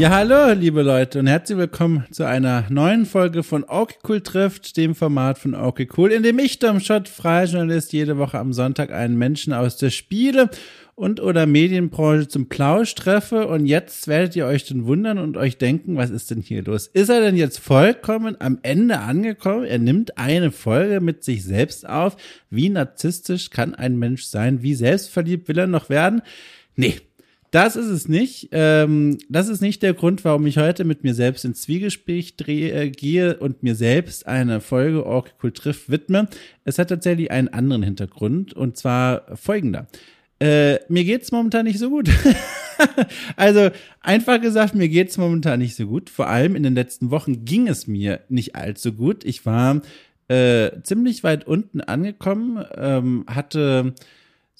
Ja, hallo, liebe Leute und herzlich willkommen zu einer neuen Folge von Okay Cool trifft, dem Format von Okay Cool, in dem ich, Dom Schott, freier Journalist, jede Woche am Sonntag einen Menschen aus der Spiele- und oder Medienbranche zum Plausch treffe und jetzt werdet ihr euch dann wundern und euch denken, was ist denn hier los? Ist er denn jetzt vollkommen am Ende angekommen? Er nimmt eine Folge mit sich selbst auf. Wie narzisstisch kann ein Mensch sein? Wie selbstverliebt will er noch werden? Nee, das ist es nicht. Ähm, das ist nicht der Grund, warum ich heute mit mir selbst ins Zwiegespräch drehe, äh, gehe und mir selbst eine Folge Orkikul trifft widme. Es hat tatsächlich einen anderen Hintergrund und zwar folgender. Äh, mir geht's momentan nicht so gut. also einfach gesagt, mir geht's momentan nicht so gut. Vor allem in den letzten Wochen ging es mir nicht allzu gut. Ich war äh, ziemlich weit unten angekommen, ähm, hatte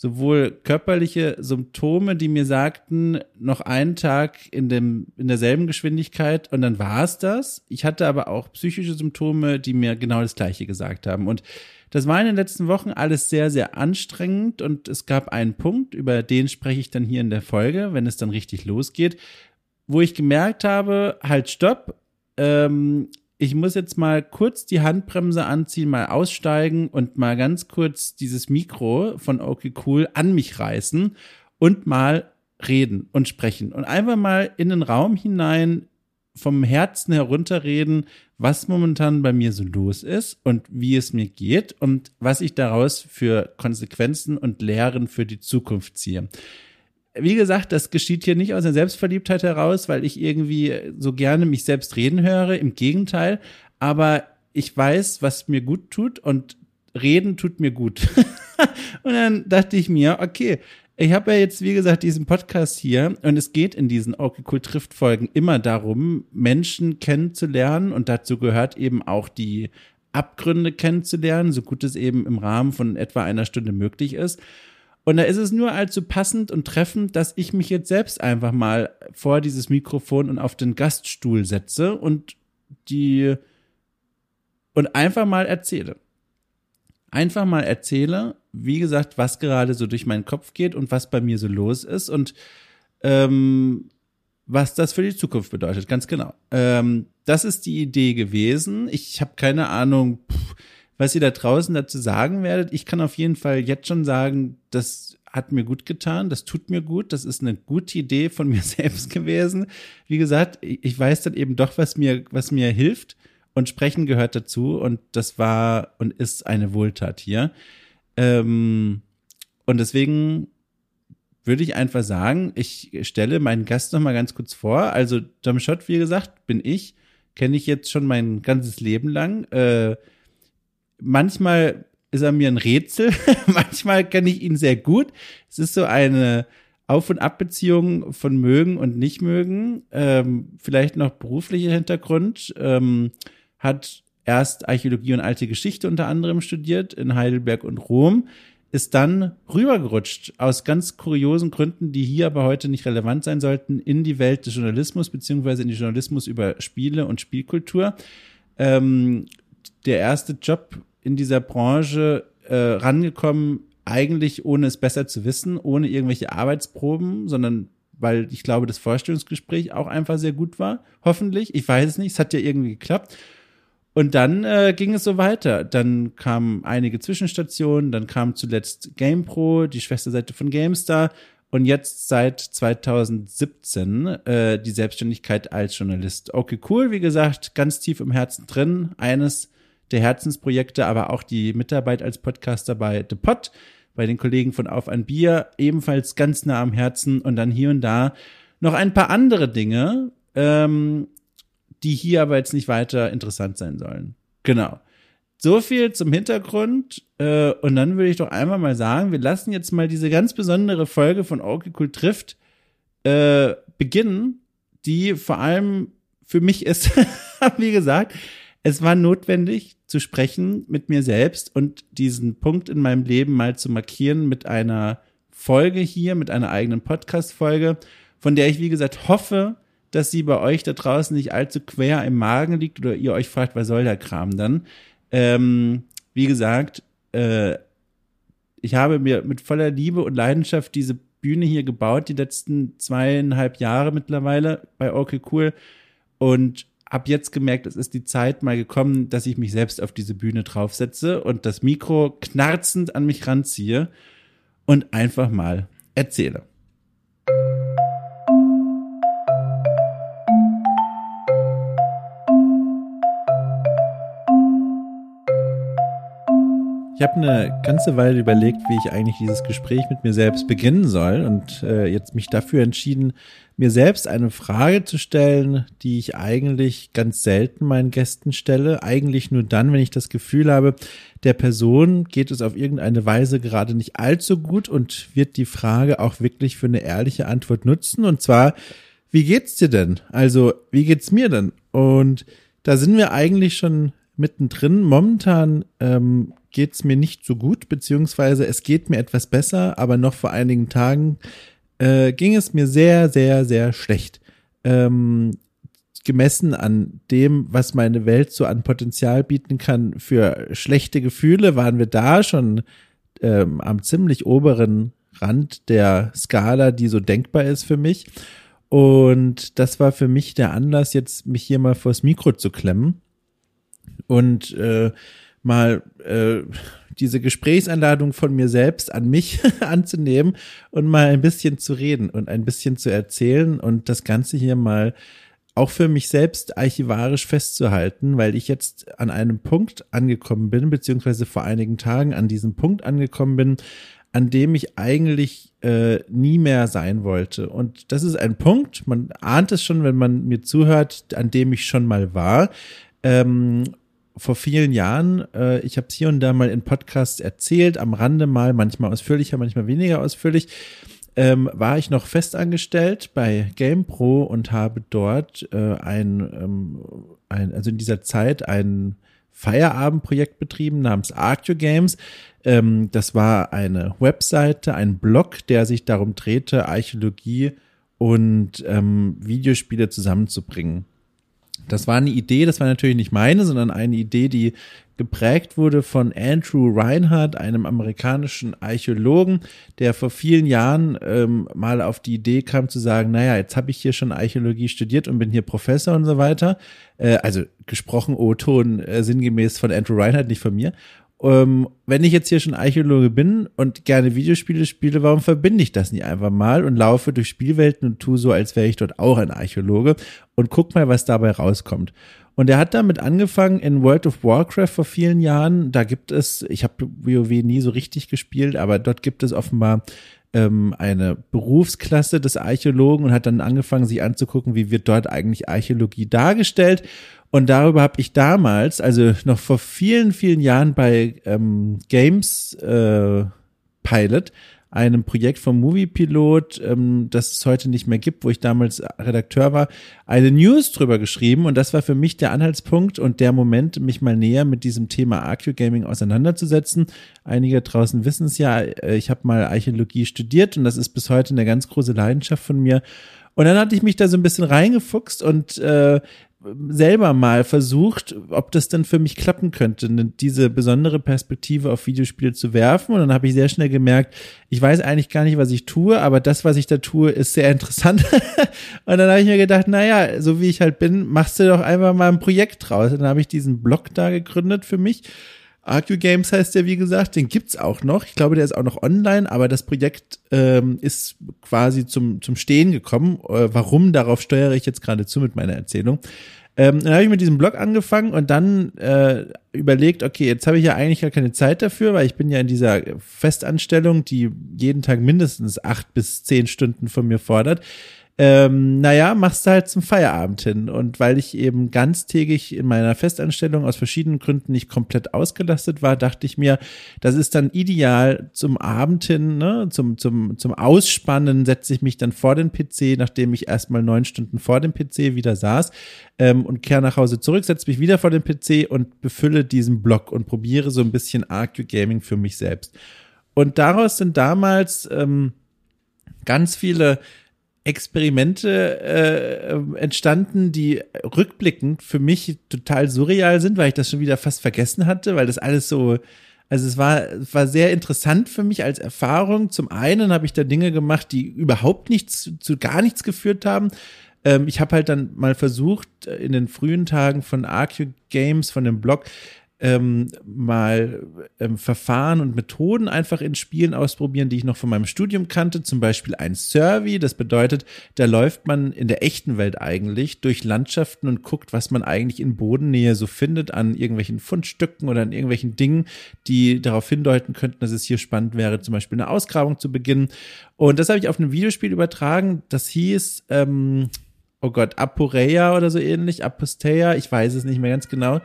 sowohl körperliche Symptome, die mir sagten, noch einen Tag in dem in derselben Geschwindigkeit und dann war es das. Ich hatte aber auch psychische Symptome, die mir genau das gleiche gesagt haben und das war in den letzten Wochen alles sehr, sehr anstrengend und es gab einen Punkt, über den spreche ich dann hier in der Folge, wenn es dann richtig losgeht, wo ich gemerkt habe, halt stopp, ähm, ich muss jetzt mal kurz die Handbremse anziehen, mal aussteigen und mal ganz kurz dieses Mikro von Okay Cool an mich reißen und mal reden und sprechen. Und einfach mal in den Raum hinein vom Herzen herunterreden, was momentan bei mir so los ist und wie es mir geht und was ich daraus für Konsequenzen und Lehren für die Zukunft ziehe wie gesagt, das geschieht hier nicht aus der Selbstverliebtheit heraus, weil ich irgendwie so gerne mich selbst reden höre. Im Gegenteil. Aber ich weiß, was mir gut tut und reden tut mir gut. und dann dachte ich mir, okay, ich habe ja jetzt, wie gesagt, diesen Podcast hier und es geht in diesen Okay Cool Trifft Folgen immer darum, Menschen kennenzulernen und dazu gehört eben auch die Abgründe kennenzulernen, so gut es eben im Rahmen von etwa einer Stunde möglich ist. Und da ist es nur allzu passend und treffend, dass ich mich jetzt selbst einfach mal vor dieses Mikrofon und auf den Gaststuhl setze und die und einfach mal erzähle. Einfach mal erzähle, wie gesagt, was gerade so durch meinen Kopf geht und was bei mir so los ist und ähm, was das für die Zukunft bedeutet, ganz genau. Ähm, das ist die Idee gewesen. Ich habe keine Ahnung, pff, was ihr da draußen dazu sagen werdet. Ich kann auf jeden Fall jetzt schon sagen, das hat mir gut getan, das tut mir gut, das ist eine gute Idee von mir selbst gewesen. Wie gesagt, ich weiß dann eben doch, was mir, was mir hilft und sprechen gehört dazu und das war und ist eine Wohltat hier. Ähm, und deswegen würde ich einfach sagen, ich stelle meinen Gast noch mal ganz kurz vor. Also Tom Schott, wie gesagt, bin ich, kenne ich jetzt schon mein ganzes Leben lang. Äh, manchmal ist er mir ein Rätsel, manchmal kenne ich ihn sehr gut. Es ist so eine Auf- und Abbeziehung von mögen und nicht mögen, ähm, vielleicht noch beruflicher Hintergrund, ähm, hat erst Archäologie und alte Geschichte unter anderem studiert in Heidelberg und Rom, ist dann rübergerutscht aus ganz kuriosen Gründen, die hier aber heute nicht relevant sein sollten, in die Welt des Journalismus beziehungsweise in die Journalismus über Spiele und Spielkultur. Ähm, der erste Job in dieser Branche äh, rangekommen, eigentlich ohne es besser zu wissen, ohne irgendwelche Arbeitsproben, sondern weil ich glaube, das Vorstellungsgespräch auch einfach sehr gut war. Hoffentlich. Ich weiß es nicht. Es hat ja irgendwie geklappt. Und dann äh, ging es so weiter. Dann kamen einige Zwischenstationen, dann kam zuletzt GamePro, die Schwesterseite von GameStar und jetzt seit 2017 äh, die Selbstständigkeit als Journalist. Okay, cool, wie gesagt, ganz tief im Herzen drin. Eines der Herzensprojekte, aber auch die Mitarbeit als Podcaster bei The Pod, bei den Kollegen von Auf ein Bier, ebenfalls ganz nah am Herzen und dann hier und da noch ein paar andere Dinge, ähm, die hier aber jetzt nicht weiter interessant sein sollen. Genau. So viel zum Hintergrund. Äh, und dann würde ich doch einmal mal sagen, wir lassen jetzt mal diese ganz besondere Folge von Okay trifft äh, beginnen, die vor allem für mich ist, wie gesagt, es war notwendig zu sprechen mit mir selbst und diesen Punkt in meinem Leben mal zu markieren mit einer Folge hier, mit einer eigenen Podcast-Folge, von der ich, wie gesagt, hoffe, dass sie bei euch da draußen nicht allzu quer im Magen liegt oder ihr euch fragt, was soll der Kram dann? Ähm, wie gesagt, äh, ich habe mir mit voller Liebe und Leidenschaft diese Bühne hier gebaut, die letzten zweieinhalb Jahre mittlerweile bei Okay Cool. Und hab jetzt gemerkt, es ist die Zeit mal gekommen, dass ich mich selbst auf diese Bühne draufsetze und das Mikro knarzend an mich ranziehe und einfach mal erzähle. Ich habe eine ganze Weile überlegt, wie ich eigentlich dieses Gespräch mit mir selbst beginnen soll und äh, jetzt mich dafür entschieden, mir selbst eine Frage zu stellen, die ich eigentlich ganz selten meinen Gästen stelle. Eigentlich nur dann, wenn ich das Gefühl habe, der Person geht es auf irgendeine Weise gerade nicht allzu gut und wird die Frage auch wirklich für eine ehrliche Antwort nutzen. Und zwar, wie geht's dir denn? Also, wie geht's mir denn? Und da sind wir eigentlich schon mittendrin. Momentan ähm, geht es mir nicht so gut, beziehungsweise es geht mir etwas besser, aber noch vor einigen Tagen äh, ging es mir sehr, sehr, sehr schlecht. Ähm, gemessen an dem, was meine Welt so an Potenzial bieten kann für schlechte Gefühle, waren wir da schon ähm, am ziemlich oberen Rand der Skala, die so denkbar ist für mich. Und das war für mich der Anlass, jetzt mich hier mal vors Mikro zu klemmen und äh, mal äh, diese Gesprächsanladung von mir selbst an mich anzunehmen und mal ein bisschen zu reden und ein bisschen zu erzählen und das Ganze hier mal auch für mich selbst archivarisch festzuhalten, weil ich jetzt an einem Punkt angekommen bin, beziehungsweise vor einigen Tagen an diesem Punkt angekommen bin, an dem ich eigentlich äh, nie mehr sein wollte. Und das ist ein Punkt, man ahnt es schon, wenn man mir zuhört, an dem ich schon mal war. Ähm, vor vielen Jahren, äh, ich habe es hier und da mal in Podcasts erzählt, am Rande mal, manchmal ausführlicher, manchmal weniger ausführlich, ähm, war ich noch festangestellt bei GamePro und habe dort äh, ein, ähm, ein, also in dieser Zeit ein Feierabendprojekt betrieben namens Arctio Games. Ähm, das war eine Webseite, ein Blog, der sich darum drehte, Archäologie und ähm, Videospiele zusammenzubringen. Das war eine Idee, das war natürlich nicht meine, sondern eine Idee, die geprägt wurde von Andrew Reinhardt, einem amerikanischen Archäologen, der vor vielen Jahren ähm, mal auf die Idee kam zu sagen, naja, jetzt habe ich hier schon Archäologie studiert und bin hier Professor und so weiter. Äh, also gesprochen O-Ton äh, sinngemäß von Andrew Reinhardt, nicht von mir ähm, wenn ich jetzt hier schon Archäologe bin und gerne Videospiele spiele, warum verbinde ich das nicht einfach mal und laufe durch Spielwelten und tue so, als wäre ich dort auch ein Archäologe und guck mal, was dabei rauskommt. Und er hat damit angefangen in World of Warcraft vor vielen Jahren. Da gibt es, ich habe WoW nie so richtig gespielt, aber dort gibt es offenbar ähm, eine Berufsklasse des Archäologen und hat dann angefangen, sich anzugucken, wie wird dort eigentlich Archäologie dargestellt. Und darüber habe ich damals, also noch vor vielen, vielen Jahren bei ähm, Games äh, Pilot, einem Projekt vom Moviepilot, ähm, das es heute nicht mehr gibt, wo ich damals Redakteur war, eine News drüber geschrieben und das war für mich der Anhaltspunkt und der Moment, mich mal näher mit diesem Thema Archeogaming auseinanderzusetzen. Einige draußen wissen es ja, äh, ich habe mal Archäologie studiert und das ist bis heute eine ganz große Leidenschaft von mir. Und dann hatte ich mich da so ein bisschen reingefuchst und äh, selber mal versucht, ob das denn für mich klappen könnte, ne, diese besondere Perspektive auf Videospiele zu werfen. Und dann habe ich sehr schnell gemerkt, ich weiß eigentlich gar nicht, was ich tue, aber das, was ich da tue, ist sehr interessant. und dann habe ich mir gedacht, naja, so wie ich halt bin, machst du doch einfach mal ein Projekt draus. Und dann habe ich diesen Blog da gegründet für mich. Arcu Games heißt der, wie gesagt, den gibt's auch noch. Ich glaube, der ist auch noch online, aber das Projekt ähm, ist quasi zum, zum Stehen gekommen. Äh, warum, darauf steuere ich jetzt gerade zu mit meiner Erzählung. Ähm, dann habe ich mit diesem Blog angefangen und dann äh, überlegt, okay, jetzt habe ich ja eigentlich gar keine Zeit dafür, weil ich bin ja in dieser Festanstellung, die jeden Tag mindestens acht bis zehn Stunden von mir fordert ähm, naja, machst du halt zum Feierabend hin. Und weil ich eben ganztägig in meiner Festanstellung aus verschiedenen Gründen nicht komplett ausgelastet war, dachte ich mir, das ist dann ideal zum Abend hin, ne? zum, zum, zum Ausspannen setze ich mich dann vor den PC, nachdem ich erstmal neun Stunden vor dem PC wieder saß ähm, und kehre nach Hause zurück, setze mich wieder vor den PC und befülle diesen Blog und probiere so ein bisschen Arcu Gaming für mich selbst. Und daraus sind damals ähm, ganz viele Experimente äh, entstanden, die rückblickend für mich total surreal sind, weil ich das schon wieder fast vergessen hatte, weil das alles so Also es war, war sehr interessant für mich als Erfahrung. Zum einen habe ich da Dinge gemacht, die überhaupt nichts, zu gar nichts geführt haben. Ähm, ich habe halt dann mal versucht, in den frühen Tagen von AQ Games, von dem Blog, ähm, mal ähm, Verfahren und Methoden einfach in Spielen ausprobieren, die ich noch von meinem Studium kannte. Zum Beispiel ein Survey. Das bedeutet, da läuft man in der echten Welt eigentlich durch Landschaften und guckt, was man eigentlich in Bodennähe so findet an irgendwelchen Fundstücken oder an irgendwelchen Dingen, die darauf hindeuten könnten, dass es hier spannend wäre, zum Beispiel eine Ausgrabung zu beginnen. Und das habe ich auf einem Videospiel übertragen. Das hieß, ähm, oh Gott, Aporeia oder so ähnlich, Aposteia, ich weiß es nicht mehr ganz genau.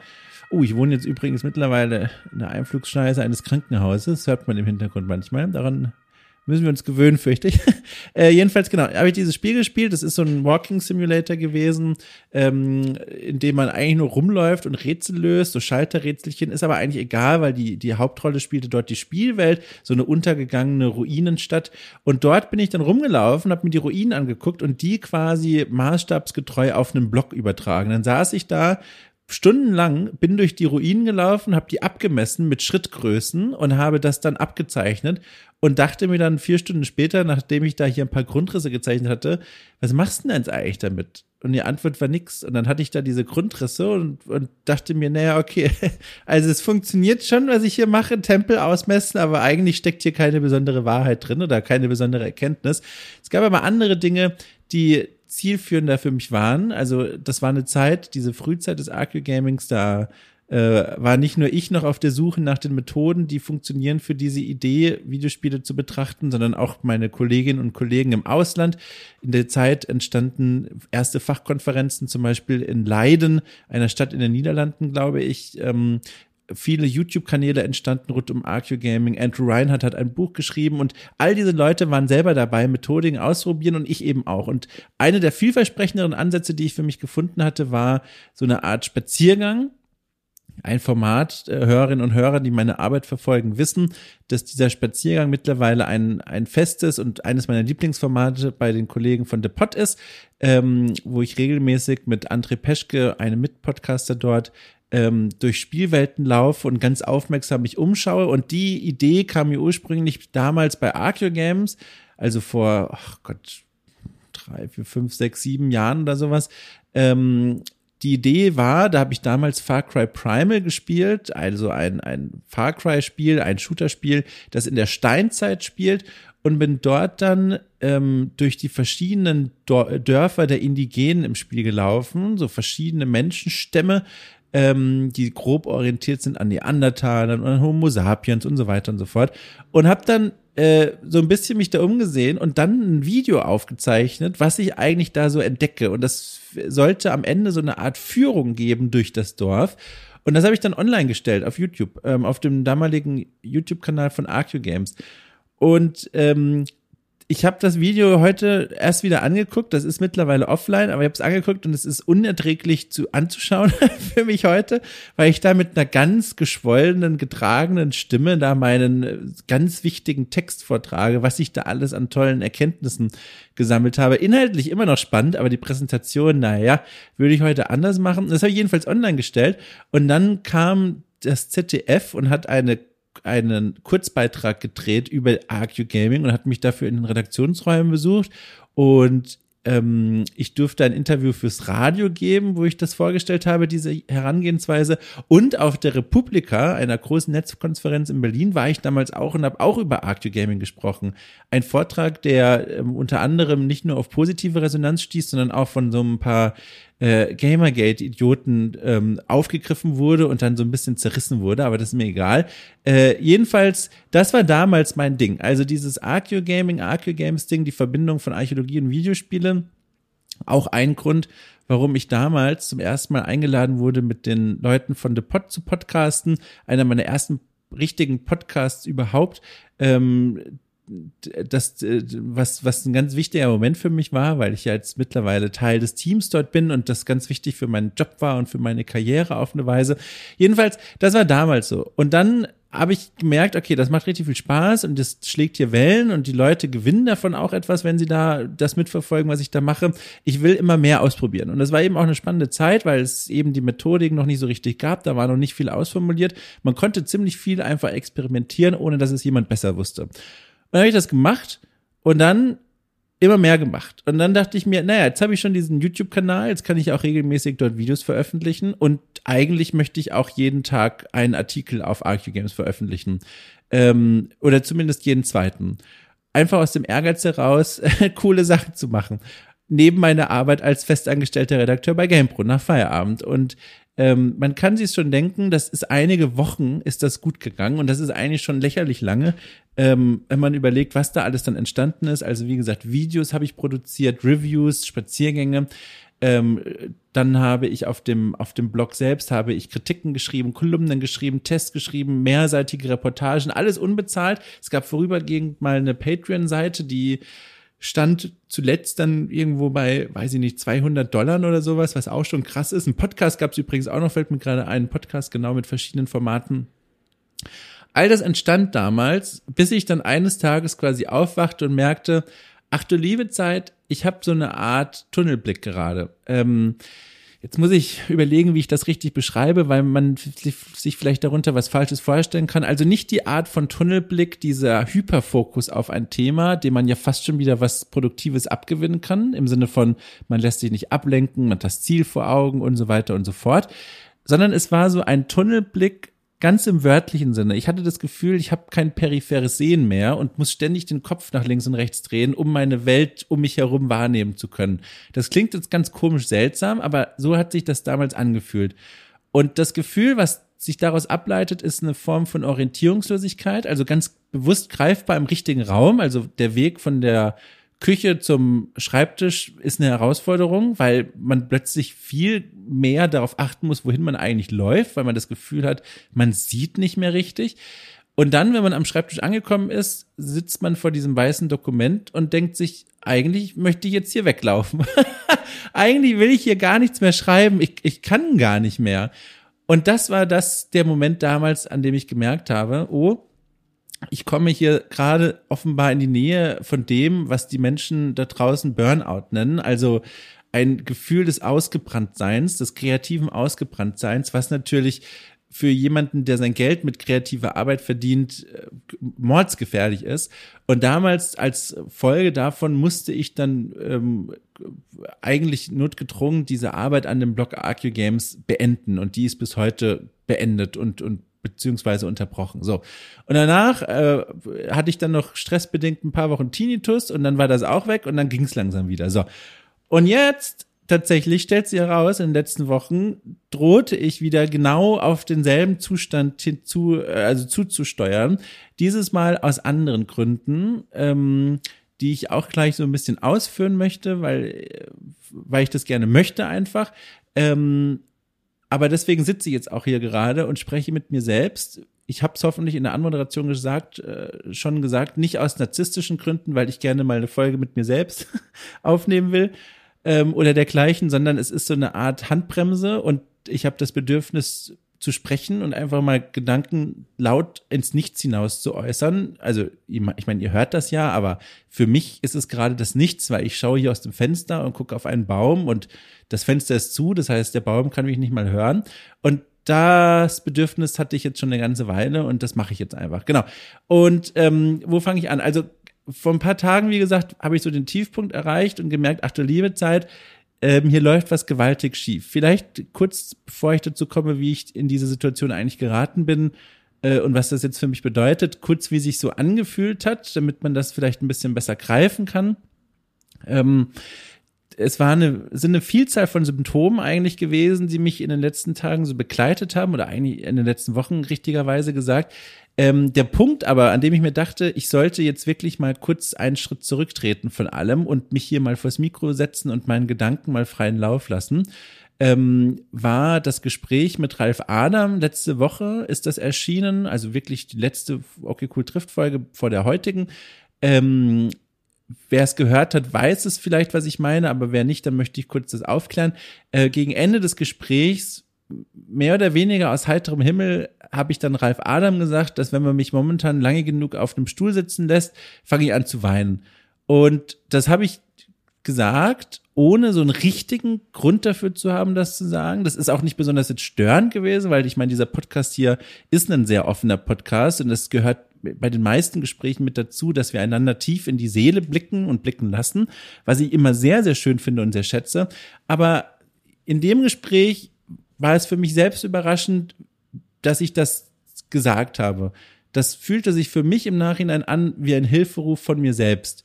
Oh, ich wohne jetzt übrigens mittlerweile in der Einflugsschneise eines Krankenhauses. Hört man im Hintergrund manchmal. Daran müssen wir uns gewöhnen, fürchte ich. äh, jedenfalls, genau, habe ich dieses Spiel gespielt. Das ist so ein Walking Simulator gewesen, ähm, in dem man eigentlich nur rumläuft und Rätsel löst, so Schalterrätselchen. Ist aber eigentlich egal, weil die, die Hauptrolle spielte dort die Spielwelt, so eine untergegangene Ruinenstadt. Und dort bin ich dann rumgelaufen, habe mir die Ruinen angeguckt und die quasi maßstabsgetreu auf einem Block übertragen. Dann saß ich da stundenlang, bin durch die Ruinen gelaufen, habe die abgemessen mit Schrittgrößen und habe das dann abgezeichnet und dachte mir dann vier Stunden später, nachdem ich da hier ein paar Grundrisse gezeichnet hatte, was machst du denn jetzt eigentlich damit? Und die Antwort war nix. Und dann hatte ich da diese Grundrisse und, und dachte mir, naja, okay, also es funktioniert schon, was ich hier mache, Tempel ausmessen, aber eigentlich steckt hier keine besondere Wahrheit drin oder keine besondere Erkenntnis. Es gab aber andere Dinge, die zielführender für mich waren. Also das war eine Zeit, diese Frühzeit des Arcade-Gamings, da äh, war nicht nur ich noch auf der Suche nach den Methoden, die funktionieren für diese Idee, Videospiele zu betrachten, sondern auch meine Kolleginnen und Kollegen im Ausland. In der Zeit entstanden erste Fachkonferenzen, zum Beispiel in Leiden, einer Stadt in den Niederlanden, glaube ich, ähm, viele YouTube-Kanäle entstanden rund um Arcue Gaming. Andrew Reinhardt hat ein Buch geschrieben und all diese Leute waren selber dabei, Methodiken ausprobieren und ich eben auch. Und eine der vielversprechenderen Ansätze, die ich für mich gefunden hatte, war so eine Art Spaziergang. Ein Format, äh, Hörerinnen und Hörer, die meine Arbeit verfolgen, wissen, dass dieser Spaziergang mittlerweile ein, ein festes und eines meiner Lieblingsformate bei den Kollegen von The Pot ist, ähm, wo ich regelmäßig mit André Peschke, einem Mitpodcaster dort, ähm, durch Spielwelten laufe und ganz aufmerksam mich umschaue. Und die Idee kam mir ursprünglich damals bei Arceo Games, also vor, ach Gott, drei, vier, fünf, sechs, sieben Jahren oder sowas. Ähm, die Idee war, da habe ich damals Far Cry Primal gespielt, also ein, ein Far Cry-Spiel, ein Shooter-Spiel, das in der Steinzeit spielt und bin dort dann ähm, durch die verschiedenen Dörfer der Indigenen im Spiel gelaufen, so verschiedene Menschenstämme, ähm, die grob orientiert sind an Neandertalern und an Homo sapiens und so weiter und so fort. Und habe dann äh, so ein bisschen mich da umgesehen und dann ein Video aufgezeichnet, was ich eigentlich da so entdecke. Und das sollte am Ende so eine Art Führung geben durch das Dorf. Und das habe ich dann online gestellt auf YouTube, ähm, auf dem damaligen YouTube-Kanal von Arcu Games. Und ähm, ich habe das Video heute erst wieder angeguckt. Das ist mittlerweile offline, aber ich habe es angeguckt und es ist unerträglich zu anzuschauen für mich heute, weil ich da mit einer ganz geschwollenen, getragenen Stimme da meinen äh, ganz wichtigen Text vortrage, was ich da alles an tollen Erkenntnissen gesammelt habe. Inhaltlich immer noch spannend, aber die Präsentation, naja, würde ich heute anders machen. Das habe ich jedenfalls online gestellt und dann kam das ZDF und hat eine einen Kurzbeitrag gedreht über Arcu Gaming und hat mich dafür in den Redaktionsräumen besucht. Und ähm, ich durfte ein Interview fürs Radio geben, wo ich das vorgestellt habe, diese Herangehensweise. Und auf der Republika, einer großen Netzkonferenz in Berlin, war ich damals auch und habe auch über Arcu Gaming gesprochen. Ein Vortrag, der ähm, unter anderem nicht nur auf positive Resonanz stieß, sondern auch von so ein paar äh, Gamergate-Idioten ähm, aufgegriffen wurde und dann so ein bisschen zerrissen wurde, aber das ist mir egal. Äh, jedenfalls, das war damals mein Ding. Also dieses Archeo-Gaming, Archeo-Games-Ding, die Verbindung von Archäologie und Videospiele. Auch ein Grund, warum ich damals zum ersten Mal eingeladen wurde, mit den Leuten von The Pod zu podcasten. Einer meiner ersten richtigen Podcasts überhaupt. Ähm, das, äh, was, was ein ganz wichtiger Moment für mich war, weil ich ja jetzt mittlerweile Teil des Teams dort bin und das ganz wichtig für meinen Job war und für meine Karriere auf eine Weise. Jedenfalls, das war damals so. Und dann habe ich gemerkt, okay, das macht richtig viel Spaß und das schlägt hier Wellen und die Leute gewinnen davon auch etwas, wenn sie da das mitverfolgen, was ich da mache. Ich will immer mehr ausprobieren. Und das war eben auch eine spannende Zeit, weil es eben die Methodik noch nicht so richtig gab. Da war noch nicht viel ausformuliert. Man konnte ziemlich viel einfach experimentieren, ohne dass es jemand besser wusste. Dann habe ich das gemacht und dann immer mehr gemacht. Und dann dachte ich mir, naja, jetzt habe ich schon diesen YouTube-Kanal, jetzt kann ich auch regelmäßig dort Videos veröffentlichen und eigentlich möchte ich auch jeden Tag einen Artikel auf ArcU Games veröffentlichen. Ähm, oder zumindest jeden zweiten. Einfach aus dem Ehrgeiz heraus, coole Sachen zu machen. Neben meiner Arbeit als festangestellter Redakteur bei GamePro nach Feierabend. Und ähm, man kann sich schon denken, das ist einige Wochen ist das gut gegangen und das ist eigentlich schon lächerlich lange, ähm, wenn man überlegt, was da alles dann entstanden ist. Also wie gesagt, Videos habe ich produziert, Reviews, Spaziergänge. Ähm, dann habe ich auf dem, auf dem Blog selbst habe ich Kritiken geschrieben, Kolumnen geschrieben, Tests geschrieben, mehrseitige Reportagen, alles unbezahlt. Es gab vorübergehend mal eine Patreon-Seite, die stand zuletzt dann irgendwo bei, weiß ich nicht, 200 Dollar oder sowas, was auch schon krass ist. Ein Podcast gab es übrigens auch noch, fällt mir gerade ein, Podcast genau mit verschiedenen Formaten. All das entstand damals, bis ich dann eines Tages quasi aufwachte und merkte, ach du liebe Zeit, ich habe so eine Art Tunnelblick gerade. Ähm, Jetzt muss ich überlegen, wie ich das richtig beschreibe, weil man sich vielleicht darunter was Falsches vorstellen kann. Also nicht die Art von Tunnelblick, dieser Hyperfokus auf ein Thema, dem man ja fast schon wieder was Produktives abgewinnen kann, im Sinne von, man lässt sich nicht ablenken, man hat das Ziel vor Augen und so weiter und so fort, sondern es war so ein Tunnelblick ganz im wörtlichen Sinne. Ich hatte das Gefühl, ich habe kein peripheres Sehen mehr und muss ständig den Kopf nach links und rechts drehen, um meine Welt um mich herum wahrnehmen zu können. Das klingt jetzt ganz komisch seltsam, aber so hat sich das damals angefühlt. Und das Gefühl, was sich daraus ableitet, ist eine Form von Orientierungslosigkeit, also ganz bewusst greifbar im richtigen Raum, also der Weg von der Küche zum Schreibtisch ist eine Herausforderung, weil man plötzlich viel mehr darauf achten muss, wohin man eigentlich läuft, weil man das Gefühl hat, man sieht nicht mehr richtig. Und dann, wenn man am Schreibtisch angekommen ist, sitzt man vor diesem weißen Dokument und denkt sich, eigentlich möchte ich jetzt hier weglaufen. eigentlich will ich hier gar nichts mehr schreiben. Ich, ich kann gar nicht mehr. Und das war das der Moment damals, an dem ich gemerkt habe, oh, ich komme hier gerade offenbar in die Nähe von dem, was die Menschen da draußen Burnout nennen, also ein Gefühl des Ausgebranntseins, des kreativen Ausgebranntseins, was natürlich für jemanden, der sein Geld mit kreativer Arbeit verdient, äh, mordsgefährlich ist. Und damals als Folge davon musste ich dann ähm, eigentlich notgedrungen diese Arbeit an dem Blog AQ Games beenden und die ist bis heute beendet und, und beziehungsweise unterbrochen. So. Und danach äh, hatte ich dann noch stressbedingt ein paar Wochen Tinnitus und dann war das auch weg und dann ging es langsam wieder. So. Und jetzt tatsächlich stellt sich heraus, in den letzten Wochen drohte ich wieder genau auf denselben Zustand hinzu, äh, also zuzusteuern. Dieses Mal aus anderen Gründen, ähm, die ich auch gleich so ein bisschen ausführen möchte, weil, äh, weil ich das gerne möchte einfach. Ähm, aber deswegen sitze ich jetzt auch hier gerade und spreche mit mir selbst. Ich habe es hoffentlich in der Anmoderation gesagt, äh, schon gesagt, nicht aus narzisstischen Gründen, weil ich gerne mal eine Folge mit mir selbst aufnehmen will ähm, oder dergleichen, sondern es ist so eine Art Handbremse und ich habe das Bedürfnis zu sprechen und einfach mal Gedanken laut ins Nichts hinaus zu äußern. Also ich meine, ihr hört das ja, aber für mich ist es gerade das Nichts, weil ich schaue hier aus dem Fenster und gucke auf einen Baum und das Fenster ist zu, das heißt, der Baum kann mich nicht mal hören. Und das Bedürfnis hatte ich jetzt schon eine ganze Weile und das mache ich jetzt einfach. Genau. Und ähm, wo fange ich an? Also vor ein paar Tagen, wie gesagt, habe ich so den Tiefpunkt erreicht und gemerkt, ach du liebe Zeit, ähm, hier läuft was gewaltig schief. Vielleicht kurz, bevor ich dazu komme, wie ich in diese Situation eigentlich geraten bin äh, und was das jetzt für mich bedeutet, kurz, wie sich so angefühlt hat, damit man das vielleicht ein bisschen besser greifen kann. Ähm, es war eine, sind eine Vielzahl von Symptomen eigentlich gewesen, die mich in den letzten Tagen so begleitet haben oder eigentlich in den letzten Wochen richtigerweise gesagt. Ähm, der Punkt aber, an dem ich mir dachte, ich sollte jetzt wirklich mal kurz einen Schritt zurücktreten von allem und mich hier mal vors Mikro setzen und meinen Gedanken mal freien Lauf lassen, ähm, war das Gespräch mit Ralf Adam. Letzte Woche ist das erschienen, also wirklich die letzte Okay Cool Trifft Folge vor der heutigen. Ähm, Wer es gehört hat, weiß es vielleicht, was ich meine, aber wer nicht, dann möchte ich kurz das aufklären. Äh, gegen Ende des Gesprächs, mehr oder weniger aus heiterem Himmel, habe ich dann Ralf Adam gesagt, dass wenn man mich momentan lange genug auf einem Stuhl sitzen lässt, fange ich an zu weinen. Und das habe ich gesagt, ohne so einen richtigen Grund dafür zu haben, das zu sagen. Das ist auch nicht besonders jetzt störend gewesen, weil ich meine, dieser Podcast hier ist ein sehr offener Podcast und es gehört bei den meisten Gesprächen mit dazu, dass wir einander tief in die Seele blicken und blicken lassen, was ich immer sehr, sehr schön finde und sehr schätze. Aber in dem Gespräch war es für mich selbst überraschend, dass ich das gesagt habe. Das fühlte sich für mich im Nachhinein an wie ein Hilferuf von mir selbst.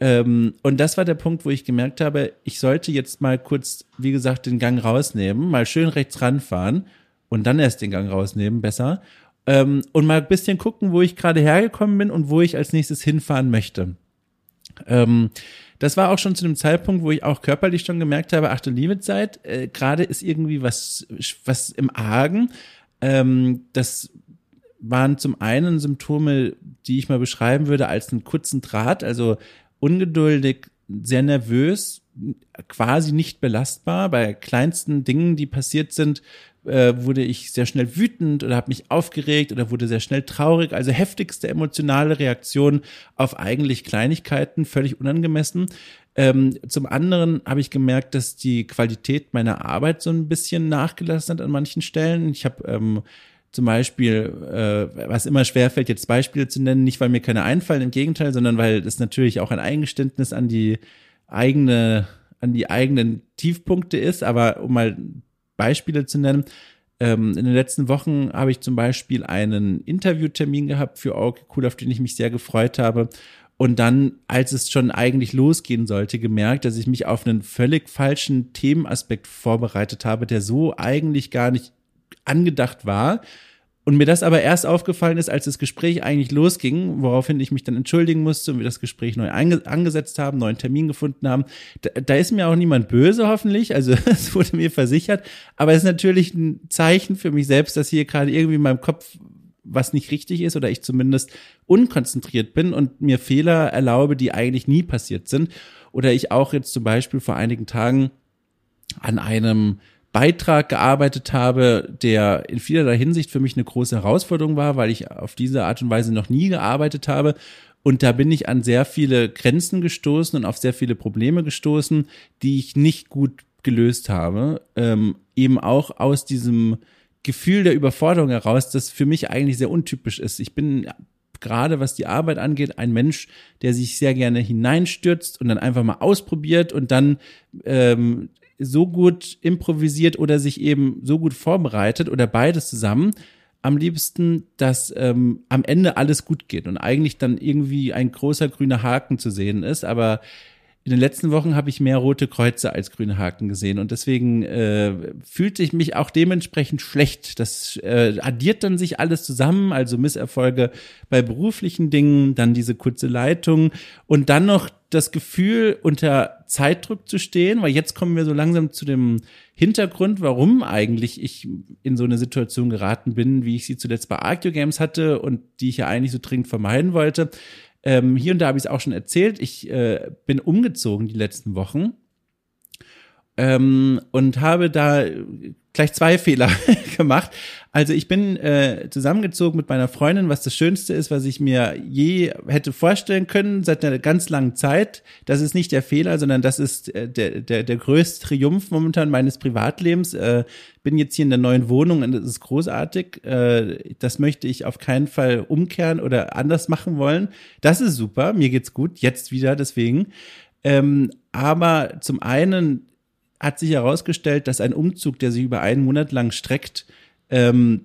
Ähm, und das war der Punkt, wo ich gemerkt habe, ich sollte jetzt mal kurz, wie gesagt, den Gang rausnehmen, mal schön rechts ranfahren und dann erst den Gang rausnehmen, besser. Ähm, und mal ein bisschen gucken, wo ich gerade hergekommen bin und wo ich als nächstes hinfahren möchte. Ähm, das war auch schon zu dem Zeitpunkt, wo ich auch körperlich schon gemerkt habe, ach du liebe Zeit, äh, gerade ist irgendwie was, was im Argen. Ähm, das waren zum einen Symptome, die ich mal beschreiben würde als einen kurzen Draht, also ungeduldig, sehr nervös, quasi nicht belastbar. Bei kleinsten Dingen, die passiert sind, äh, wurde ich sehr schnell wütend oder habe mich aufgeregt oder wurde sehr schnell traurig. Also heftigste emotionale Reaktion auf eigentlich Kleinigkeiten, völlig unangemessen. Ähm, zum anderen habe ich gemerkt, dass die Qualität meiner Arbeit so ein bisschen nachgelassen hat an manchen Stellen. Ich habe ähm, zum Beispiel, äh, was immer schwerfällt, jetzt Beispiele zu nennen, nicht weil mir keine einfallen, im Gegenteil, sondern weil es natürlich auch ein Eingeständnis an die eigene, an die eigenen Tiefpunkte ist. Aber um mal Beispiele zu nennen. Ähm, in den letzten Wochen habe ich zum Beispiel einen Interviewtermin gehabt für Orke Cool, auf den ich mich sehr gefreut habe. Und dann, als es schon eigentlich losgehen sollte, gemerkt, dass ich mich auf einen völlig falschen Themenaspekt vorbereitet habe, der so eigentlich gar nicht angedacht war und mir das aber erst aufgefallen ist, als das Gespräch eigentlich losging, woraufhin ich mich dann entschuldigen musste und wir das Gespräch neu angesetzt haben, neuen Termin gefunden haben. Da, da ist mir auch niemand böse, hoffentlich. Also es wurde mir versichert. Aber es ist natürlich ein Zeichen für mich selbst, dass hier gerade irgendwie in meinem Kopf was nicht richtig ist oder ich zumindest unkonzentriert bin und mir Fehler erlaube, die eigentlich nie passiert sind. Oder ich auch jetzt zum Beispiel vor einigen Tagen an einem Beitrag gearbeitet habe, der in vielerlei Hinsicht für mich eine große Herausforderung war, weil ich auf diese Art und Weise noch nie gearbeitet habe. Und da bin ich an sehr viele Grenzen gestoßen und auf sehr viele Probleme gestoßen, die ich nicht gut gelöst habe. Ähm, eben auch aus diesem Gefühl der Überforderung heraus, das für mich eigentlich sehr untypisch ist. Ich bin gerade was die Arbeit angeht, ein Mensch, der sich sehr gerne hineinstürzt und dann einfach mal ausprobiert und dann ähm, so gut improvisiert oder sich eben so gut vorbereitet oder beides zusammen, am liebsten, dass ähm, am Ende alles gut geht und eigentlich dann irgendwie ein großer grüner Haken zu sehen ist. Aber in den letzten Wochen habe ich mehr rote Kreuze als grüne Haken gesehen und deswegen äh, fühlte ich mich auch dementsprechend schlecht. Das äh, addiert dann sich alles zusammen, also Misserfolge bei beruflichen Dingen, dann diese kurze Leitung und dann noch das Gefühl, unter Zeitdruck zu stehen, weil jetzt kommen wir so langsam zu dem Hintergrund, warum eigentlich ich in so eine Situation geraten bin, wie ich sie zuletzt bei Arceo Games hatte und die ich ja eigentlich so dringend vermeiden wollte. Ähm, hier und da habe ich es auch schon erzählt. Ich äh, bin umgezogen die letzten Wochen ähm, und habe da gleich zwei Fehler gemacht. Also ich bin äh, zusammengezogen mit meiner Freundin, was das Schönste ist, was ich mir je hätte vorstellen können seit einer ganz langen Zeit. Das ist nicht der Fehler, sondern das ist äh, der, der, der größte Triumph momentan meines Privatlebens. Äh, bin jetzt hier in der neuen Wohnung und das ist großartig. Äh, das möchte ich auf keinen Fall umkehren oder anders machen wollen. Das ist super, mir geht's gut, jetzt wieder deswegen. Ähm, aber zum einen hat sich herausgestellt, dass ein Umzug, der sich über einen Monat lang streckt, ähm,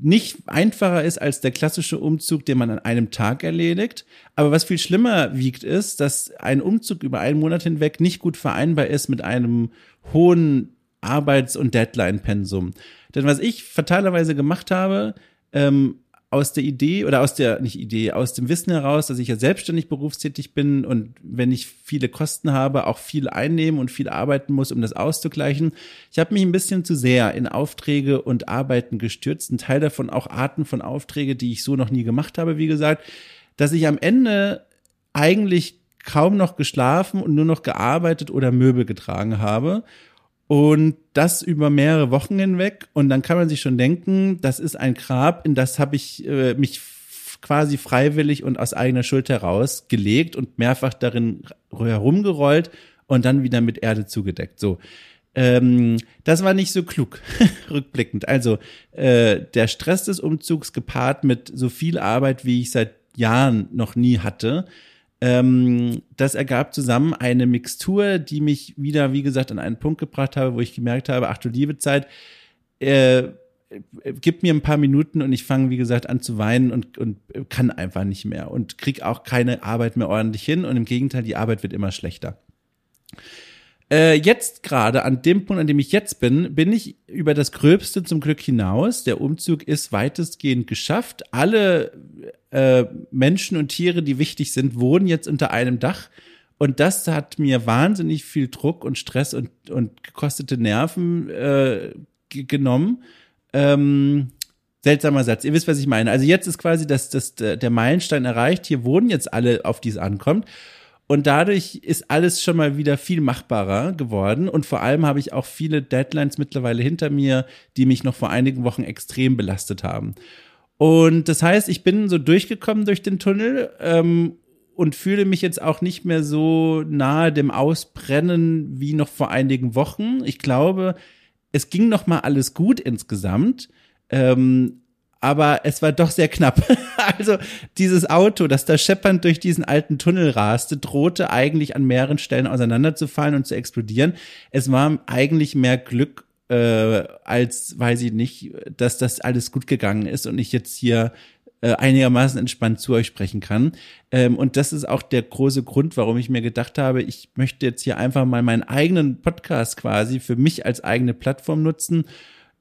nicht einfacher ist als der klassische Umzug, den man an einem Tag erledigt. Aber was viel schlimmer wiegt, ist, dass ein Umzug über einen Monat hinweg nicht gut vereinbar ist mit einem hohen Arbeits- und Deadline-Pensum. Denn was ich fatalerweise gemacht habe, ähm, aus der Idee oder aus der, nicht Idee, aus dem Wissen heraus, dass ich ja selbstständig berufstätig bin und wenn ich viele Kosten habe, auch viel einnehmen und viel arbeiten muss, um das auszugleichen. Ich habe mich ein bisschen zu sehr in Aufträge und Arbeiten gestürzt, ein Teil davon auch Arten von Aufträge, die ich so noch nie gemacht habe, wie gesagt, dass ich am Ende eigentlich kaum noch geschlafen und nur noch gearbeitet oder Möbel getragen habe Und das über mehrere Wochen hinweg. Und dann kann man sich schon denken, das ist ein Grab, in das habe ich äh, mich quasi freiwillig und aus eigener Schuld heraus gelegt und mehrfach darin herumgerollt und dann wieder mit Erde zugedeckt. So. Ähm, das war nicht so klug, rückblickend. Also äh, der Stress des Umzugs gepaart mit so viel Arbeit, wie ich seit Jahren noch nie hatte, ähm, das ergab zusammen eine Mixtur, die mich wieder, wie gesagt, an einen Punkt gebracht habe, wo ich gemerkt habe, ach du liebe Zeit, äh, gib mir ein paar Minuten und ich fange, wie gesagt, an zu weinen und, und kann einfach nicht mehr und krieg auch keine Arbeit mehr ordentlich hin und im Gegenteil, die Arbeit wird immer schlechter. Äh, jetzt gerade, an dem Punkt, an dem ich jetzt bin, bin ich über das Gröbste zum Glück hinaus. Der Umzug ist weitestgehend geschafft. Alle äh, Menschen und Tiere, die wichtig sind, wohnen jetzt unter einem Dach. Und das hat mir wahnsinnig viel Druck und Stress und, und gekostete Nerven äh, genommen. Ähm, seltsamer Satz. Ihr wisst, was ich meine. Also jetzt ist quasi das, das, der Meilenstein erreicht. Hier wohnen jetzt alle, auf die es ankommt. Und dadurch ist alles schon mal wieder viel machbarer geworden. Und vor allem habe ich auch viele Deadlines mittlerweile hinter mir, die mich noch vor einigen Wochen extrem belastet haben. Und das heißt, ich bin so durchgekommen durch den Tunnel ähm, und fühle mich jetzt auch nicht mehr so nahe dem Ausbrennen wie noch vor einigen Wochen. Ich glaube, es ging noch mal alles gut insgesamt. Ähm, aber es war doch sehr knapp. also dieses Auto, das da scheppernd durch diesen alten Tunnel raste, drohte eigentlich an mehreren Stellen auseinanderzufallen und zu explodieren. Es war eigentlich mehr Glück äh, als, weiß ich nicht, dass das alles gut gegangen ist und ich jetzt hier äh, einigermaßen entspannt zu euch sprechen kann. Ähm, und das ist auch der große Grund, warum ich mir gedacht habe, ich möchte jetzt hier einfach mal meinen eigenen Podcast quasi für mich als eigene Plattform nutzen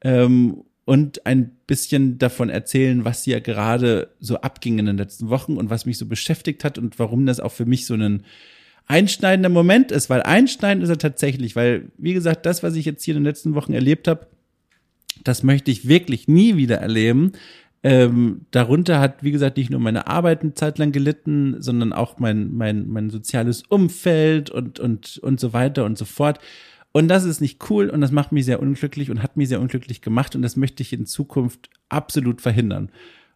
ähm, und ein bisschen davon erzählen, was hier gerade so abging in den letzten Wochen und was mich so beschäftigt hat und warum das auch für mich so ein einschneidender Moment ist, weil einschneidend ist er tatsächlich, weil, wie gesagt, das, was ich jetzt hier in den letzten Wochen erlebt habe, das möchte ich wirklich nie wieder erleben. Ähm, darunter hat, wie gesagt, nicht nur meine Arbeit eine Zeit lang gelitten, sondern auch mein, mein, mein soziales Umfeld und, und, und so weiter und so fort. Und das ist nicht cool und das macht mich sehr unglücklich und hat mich sehr unglücklich gemacht und das möchte ich in Zukunft absolut verhindern.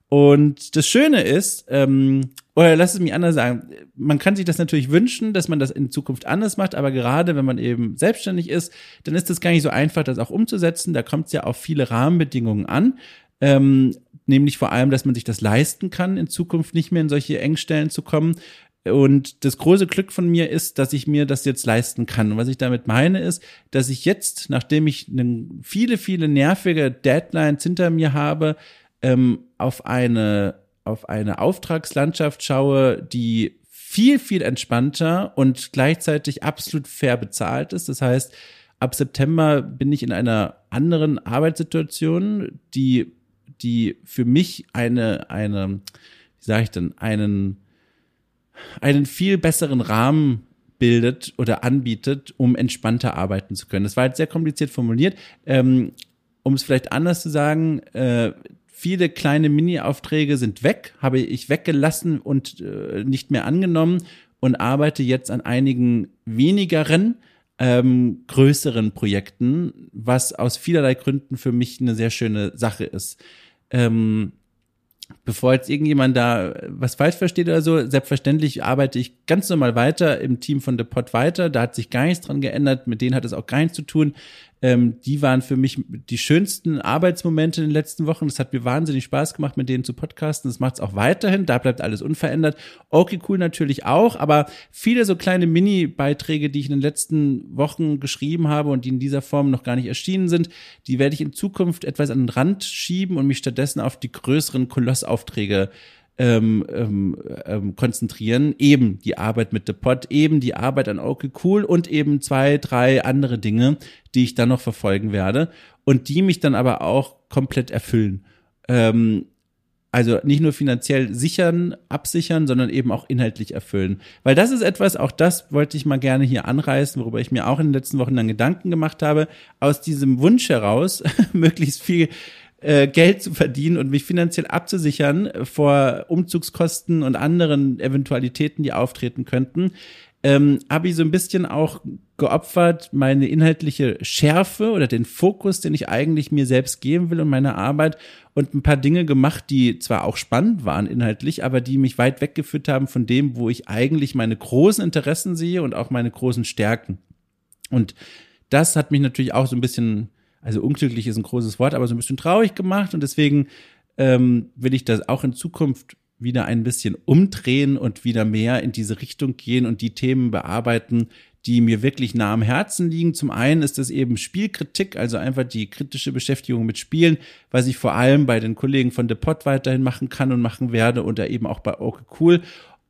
Und das Schöne ist, ähm, oder lass es mich anders sagen, man kann sich das natürlich wünschen, dass man das in Zukunft anders macht, aber gerade wenn man eben selbstständig ist, dann ist das gar nicht so einfach, das auch umzusetzen. Da kommt es ja auf viele Rahmenbedingungen an. Ähm, nämlich vor allem, dass man sich das leisten kann, in Zukunft nicht mehr in solche Engstellen zu kommen. Und das große Glück von mir ist, dass ich mir das jetzt leisten kann. Und was ich damit meine, ist, dass ich jetzt, nachdem ich viele, viele nervige Deadlines hinter mir habe, ähm, auf eine, auf eine Auftragslandschaft schaue, die viel, viel entspannter und gleichzeitig absolut fair bezahlt ist. Das heißt, ab September bin ich in einer anderen Arbeitssituation, die, die für mich eine, eine, wie sage ich denn, einen, einen viel besseren Rahmen bildet oder anbietet, um entspannter arbeiten zu können. Das war jetzt sehr kompliziert formuliert. Ähm, um es vielleicht anders zu sagen, äh, viele kleine Mini-Aufträge sind weg, habe ich weggelassen und äh, nicht mehr angenommen und arbeite jetzt an einigen wenigeren, ähm, größeren Projekten, was aus vielerlei Gründen für mich eine sehr schöne Sache ist. Ähm, bevor jetzt irgendjemand da was falsch versteht oder so, selbstverständlich arbeite ich ganz normal weiter im Team von The Pod weiter. Da hat sich gar nichts dran geändert. Mit denen hat es auch gar nichts zu tun. Ähm, die waren für mich die schönsten Arbeitsmomente in den letzten Wochen. Das hat mir wahnsinnig Spaß gemacht, mit denen zu podcasten. Das macht es auch weiterhin. Da bleibt alles unverändert. Okay, cool natürlich auch. Aber viele so kleine Mini-Beiträge, die ich in den letzten Wochen geschrieben habe und die in dieser Form noch gar nicht erschienen sind, die werde ich in Zukunft etwas an den Rand schieben und mich stattdessen auf die größeren Kolossaufträge ähm, ähm, ähm, konzentrieren. Eben die Arbeit mit The Pod, eben die Arbeit an Okay Cool und eben zwei, drei andere Dinge, die ich dann noch verfolgen werde und die mich dann aber auch komplett erfüllen. Ähm, also nicht nur finanziell sichern, absichern, sondern eben auch inhaltlich erfüllen. Weil das ist etwas, auch das wollte ich mal gerne hier anreißen, worüber ich mir auch in den letzten Wochen dann Gedanken gemacht habe, aus diesem Wunsch heraus, möglichst viel äh, Geld zu verdienen und mich finanziell abzusichern vor Umzugskosten und anderen Eventualitäten, die auftreten könnten, ähm, habe ich so ein bisschen auch geopfert, meine inhaltliche Schärfe oder den Fokus, den ich eigentlich mir selbst geben will und meine Arbeit und ein paar Dinge gemacht, die zwar auch spannend waren inhaltlich, aber die mich weit weggeführt haben von dem, wo ich eigentlich meine großen Interessen sehe und auch meine großen Stärken. Und das hat mich natürlich auch so ein bisschen, also unglücklich ist ein großes Wort, aber so ein bisschen traurig gemacht und deswegen ähm, will ich das auch in Zukunft wieder ein bisschen umdrehen und wieder mehr in diese Richtung gehen und die Themen bearbeiten, die mir wirklich nah am Herzen liegen. Zum einen ist das eben Spielkritik, also einfach die kritische Beschäftigung mit Spielen, was ich vor allem bei den Kollegen von The Pot weiterhin machen kann und machen werde und da eben auch bei Okay Cool.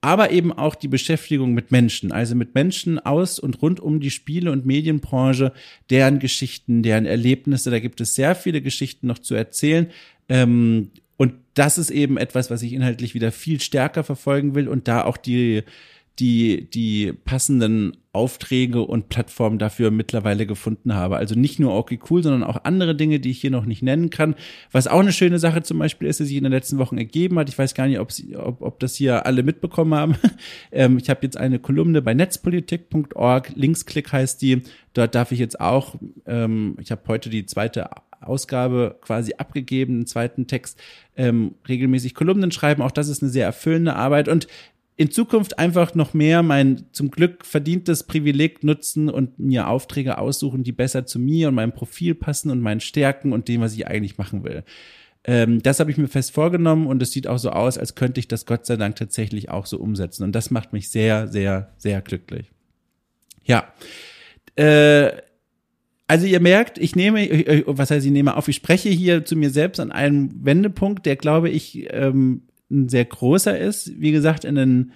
Aber eben auch die Beschäftigung mit Menschen, also mit Menschen aus und rund um die Spiele- und Medienbranche, deren Geschichten, deren Erlebnisse. Da gibt es sehr viele Geschichten noch zu erzählen. Ähm, und das ist eben etwas, was ich inhaltlich wieder viel stärker verfolgen will und da auch die, die, die passenden Aufträge und Plattformen dafür mittlerweile gefunden habe. Also nicht nur okay cool, sondern auch andere Dinge, die ich hier noch nicht nennen kann. Was auch eine schöne Sache zum Beispiel ist, die sich in den letzten Wochen ergeben hat. Ich weiß gar nicht, ob, sie, ob, ob das hier alle mitbekommen haben. ähm, ich habe jetzt eine Kolumne bei netzpolitik.org. Linksklick heißt die. Dort darf ich jetzt auch, ähm, ich habe heute die zweite Ausgabe quasi abgegeben, einen zweiten Text, ähm, regelmäßig Kolumnen schreiben. Auch das ist eine sehr erfüllende Arbeit und in Zukunft einfach noch mehr mein zum Glück verdientes Privileg nutzen und mir Aufträge aussuchen, die besser zu mir und meinem Profil passen und meinen Stärken und dem, was ich eigentlich machen will. Ähm, das habe ich mir fest vorgenommen und es sieht auch so aus, als könnte ich das Gott sei Dank tatsächlich auch so umsetzen. Und das macht mich sehr, sehr, sehr glücklich. Ja. Äh, also ihr merkt, ich nehme, was heißt ich nehme auf, ich spreche hier zu mir selbst an einem Wendepunkt, der glaube ich ähm, ein sehr großer ist. Wie gesagt, in den,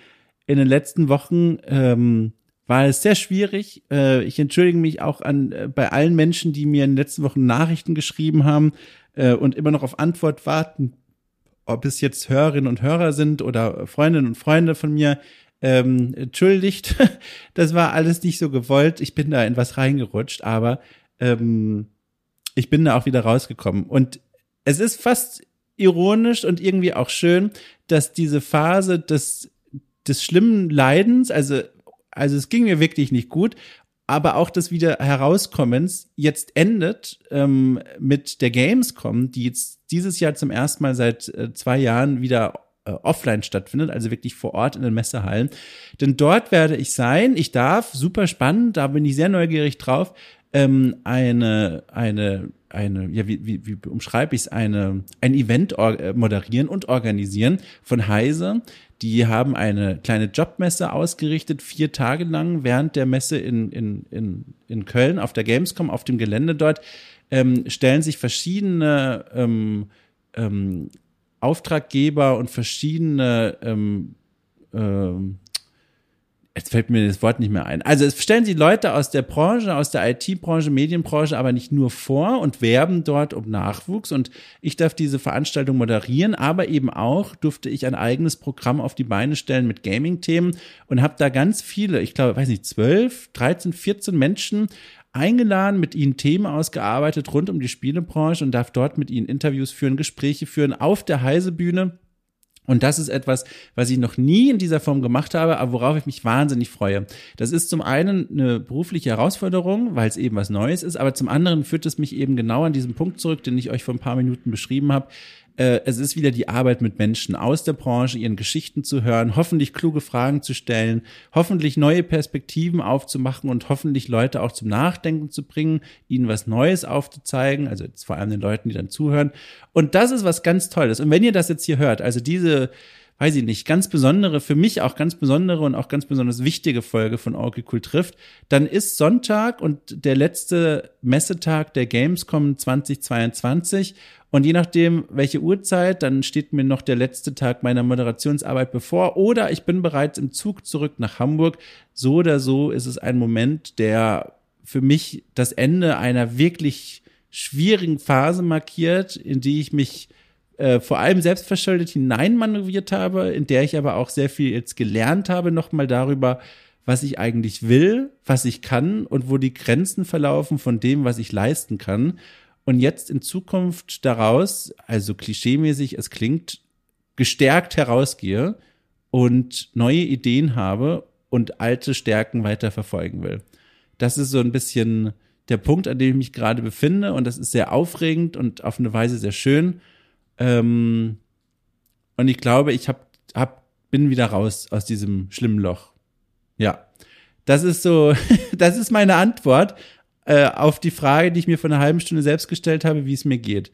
in den letzten Wochen ähm, war es sehr schwierig. Äh, ich entschuldige mich auch an äh, bei allen Menschen, die mir in den letzten Wochen Nachrichten geschrieben haben äh, und immer noch auf Antwort warten, ob es jetzt Hörerinnen und Hörer sind oder Freundinnen und Freunde von mir. Ähm, entschuldigt, das war alles nicht so gewollt. Ich bin da in was reingerutscht, aber ähm, ich bin da auch wieder rausgekommen. Und es ist fast ironisch und irgendwie auch schön, dass diese Phase des, des schlimmen Leidens, also, also es ging mir wirklich nicht gut, aber auch des wieder Herauskommens jetzt endet ähm, mit der Gamescom, die jetzt dieses Jahr zum ersten Mal seit äh, zwei Jahren wieder äh, offline stattfindet, also wirklich vor Ort in den Messehallen. Denn dort werde ich sein. Ich darf, super spannend, da bin ich sehr neugierig drauf, ähm, eine, eine, eine, ja, wie, wie, wie umschreibe ich es, eine, ein Event äh, moderieren und organisieren von Heise. Die haben eine kleine Jobmesse ausgerichtet, vier Tage lang während der Messe in, in, in, in Köln auf der Gamescom, auf dem Gelände dort, ähm, stellen sich verschiedene ähm, ähm, Auftraggeber und verschiedene ähm, ähm, Jetzt fällt mir das Wort nicht mehr ein. Also es stellen sie Leute aus der Branche, aus der IT-Branche, Medienbranche, aber nicht nur vor und werben dort um Nachwuchs. Und ich darf diese Veranstaltung moderieren, aber eben auch durfte ich ein eigenes Programm auf die Beine stellen mit Gaming-Themen und habe da ganz viele, ich glaube, weiß nicht, 12, 13, 14 Menschen eingeladen, mit ihnen Themen ausgearbeitet rund um die Spielebranche und darf dort mit ihnen Interviews führen, Gespräche führen auf der Heisebühne und das ist etwas, was ich noch nie in dieser Form gemacht habe, aber worauf ich mich wahnsinnig freue. Das ist zum einen eine berufliche Herausforderung, weil es eben was Neues ist, aber zum anderen führt es mich eben genau an diesen Punkt zurück, den ich euch vor ein paar Minuten beschrieben habe, äh, es ist wieder die Arbeit mit Menschen aus der Branche, ihren Geschichten zu hören, hoffentlich kluge Fragen zu stellen, hoffentlich neue Perspektiven aufzumachen und hoffentlich Leute auch zum Nachdenken zu bringen, ihnen was Neues aufzuzeigen, also vor allem den Leuten, die dann zuhören. Und das ist was ganz Tolles. Und wenn ihr das jetzt hier hört, also diese weiß ich nicht, ganz besondere, für mich auch ganz besondere und auch ganz besonders wichtige Folge von Cool trifft, dann ist Sonntag und der letzte Messetag der Gamescom 2022 und je nachdem, welche Uhrzeit, dann steht mir noch der letzte Tag meiner Moderationsarbeit bevor oder ich bin bereits im Zug zurück nach Hamburg. So oder so ist es ein Moment, der für mich das Ende einer wirklich schwierigen Phase markiert, in die ich mich äh, vor allem selbstverschuldet hineinmanövriert habe, in der ich aber auch sehr viel jetzt gelernt habe, nochmal darüber, was ich eigentlich will, was ich kann und wo die Grenzen verlaufen von dem, was ich leisten kann. Und jetzt in Zukunft daraus, also klischeemäßig, es klingt, gestärkt herausgehe und neue Ideen habe und alte Stärken weiter verfolgen will. Das ist so ein bisschen der Punkt, an dem ich mich gerade befinde und das ist sehr aufregend und auf eine Weise sehr schön. Ähm, und ich glaube, ich hab, hab, bin wieder raus aus diesem schlimmen Loch. Ja, das ist so, das ist meine Antwort äh, auf die Frage, die ich mir vor einer halben Stunde selbst gestellt habe, wie es mir geht.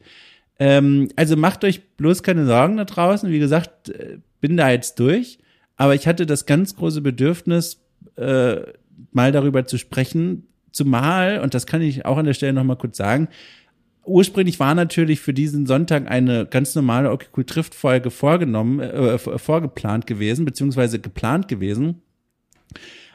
Ähm, also macht euch bloß keine Sorgen da draußen. Wie gesagt, äh, bin da jetzt durch. Aber ich hatte das ganz große Bedürfnis, äh, mal darüber zu sprechen. Zumal, und das kann ich auch an der Stelle nochmal kurz sagen, ursprünglich war natürlich für diesen Sonntag eine ganz normale Okay Cool Trifft Folge vorgenommen, äh, vorgeplant gewesen, beziehungsweise geplant gewesen.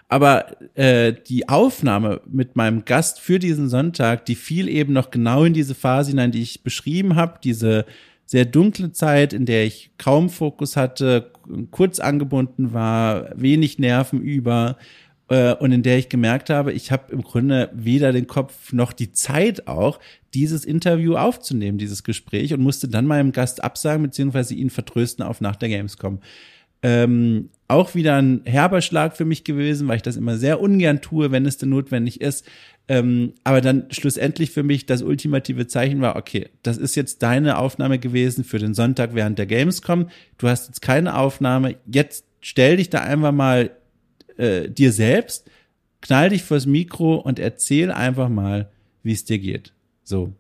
Aber äh, die Aufnahme mit meinem Gast für diesen Sonntag, die fiel eben noch genau in diese Phase hinein, die ich beschrieben habe, diese sehr dunkle Zeit, in der ich kaum Fokus hatte, kurz angebunden war, wenig Nerven über äh, und in der ich gemerkt habe, ich habe im Grunde weder den Kopf noch die Zeit auch, dieses Interview aufzunehmen, dieses Gespräch und musste dann meinem Gast absagen beziehungsweise ihn vertrösten auf nach der Gamescom. Ähm, auch wieder ein herber Schlag für mich gewesen, weil ich das immer sehr ungern tue, wenn es denn notwendig ist. Ähm, aber dann schlussendlich für mich das ultimative Zeichen war, okay, das ist jetzt deine Aufnahme gewesen für den Sonntag während der Gamescom. Du hast jetzt keine Aufnahme. Jetzt stell dich da einfach mal äh, dir selbst, knall dich vors Mikro und erzähl einfach mal, wie es dir geht. So.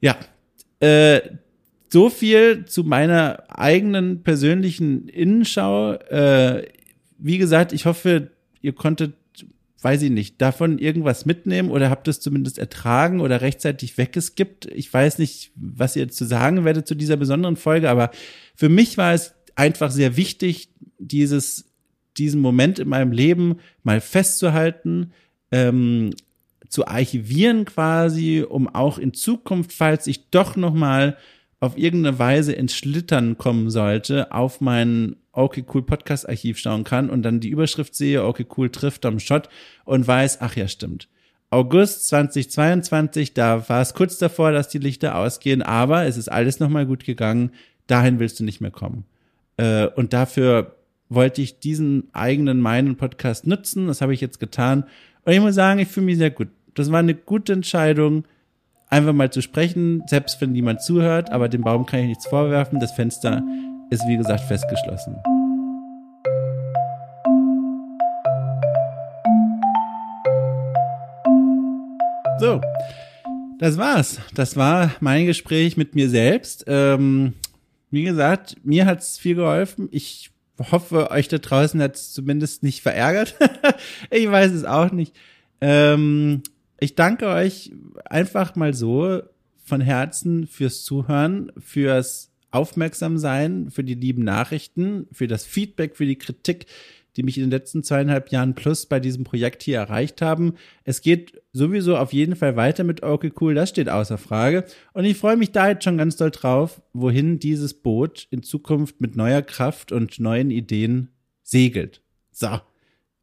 Ja. Äh, so viel zu meiner eigenen persönlichen Innenschau. Äh, wie gesagt, ich hoffe, ihr konntet, weiß ich nicht, davon irgendwas mitnehmen oder habt es zumindest ertragen oder rechtzeitig weggeskippt. Ich weiß nicht, was ihr zu sagen werdet zu dieser besonderen Folge, aber für mich war es einfach sehr wichtig, dieses, diesen Moment in meinem Leben mal festzuhalten, ähm, zu archivieren quasi, um auch in Zukunft, falls ich doch noch mal auf irgendeine Weise ins Schlittern kommen sollte, auf mein Okay Cool Podcast Archiv schauen kann und dann die Überschrift sehe, Okay Cool trifft am Shot und weiß, ach ja, stimmt. August 2022, da war es kurz davor, dass die Lichter ausgehen, aber es ist alles nochmal gut gegangen. Dahin willst du nicht mehr kommen. Äh, und dafür wollte ich diesen eigenen, meinen Podcast nutzen. Das habe ich jetzt getan. Und ich muss sagen, ich fühle mich sehr gut. Das war eine gute Entscheidung einfach mal zu sprechen, selbst wenn niemand zuhört, aber dem Baum kann ich nichts vorwerfen. Das Fenster ist wie gesagt festgeschlossen. So, das war's. Das war mein Gespräch mit mir selbst. Ähm, wie gesagt, mir hat's viel geholfen. Ich hoffe, euch da draußen hat's zumindest nicht verärgert. ich weiß es auch nicht. Ähm, ich danke euch einfach mal so von Herzen fürs Zuhören, fürs Aufmerksamsein, für die lieben Nachrichten, für das Feedback, für die Kritik, die mich in den letzten zweieinhalb Jahren plus bei diesem Projekt hier erreicht haben. Es geht sowieso auf jeden Fall weiter mit Okay Cool, das steht außer Frage. Und ich freue mich da jetzt schon ganz doll drauf, wohin dieses Boot in Zukunft mit neuer Kraft und neuen Ideen segelt. So.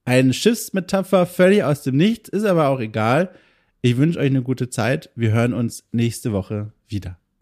Eine Schiffsmetapher völlig aus dem Nichts, ist aber auch egal. Ich wünsche euch eine gute Zeit. Wir hören uns nächste Woche wieder.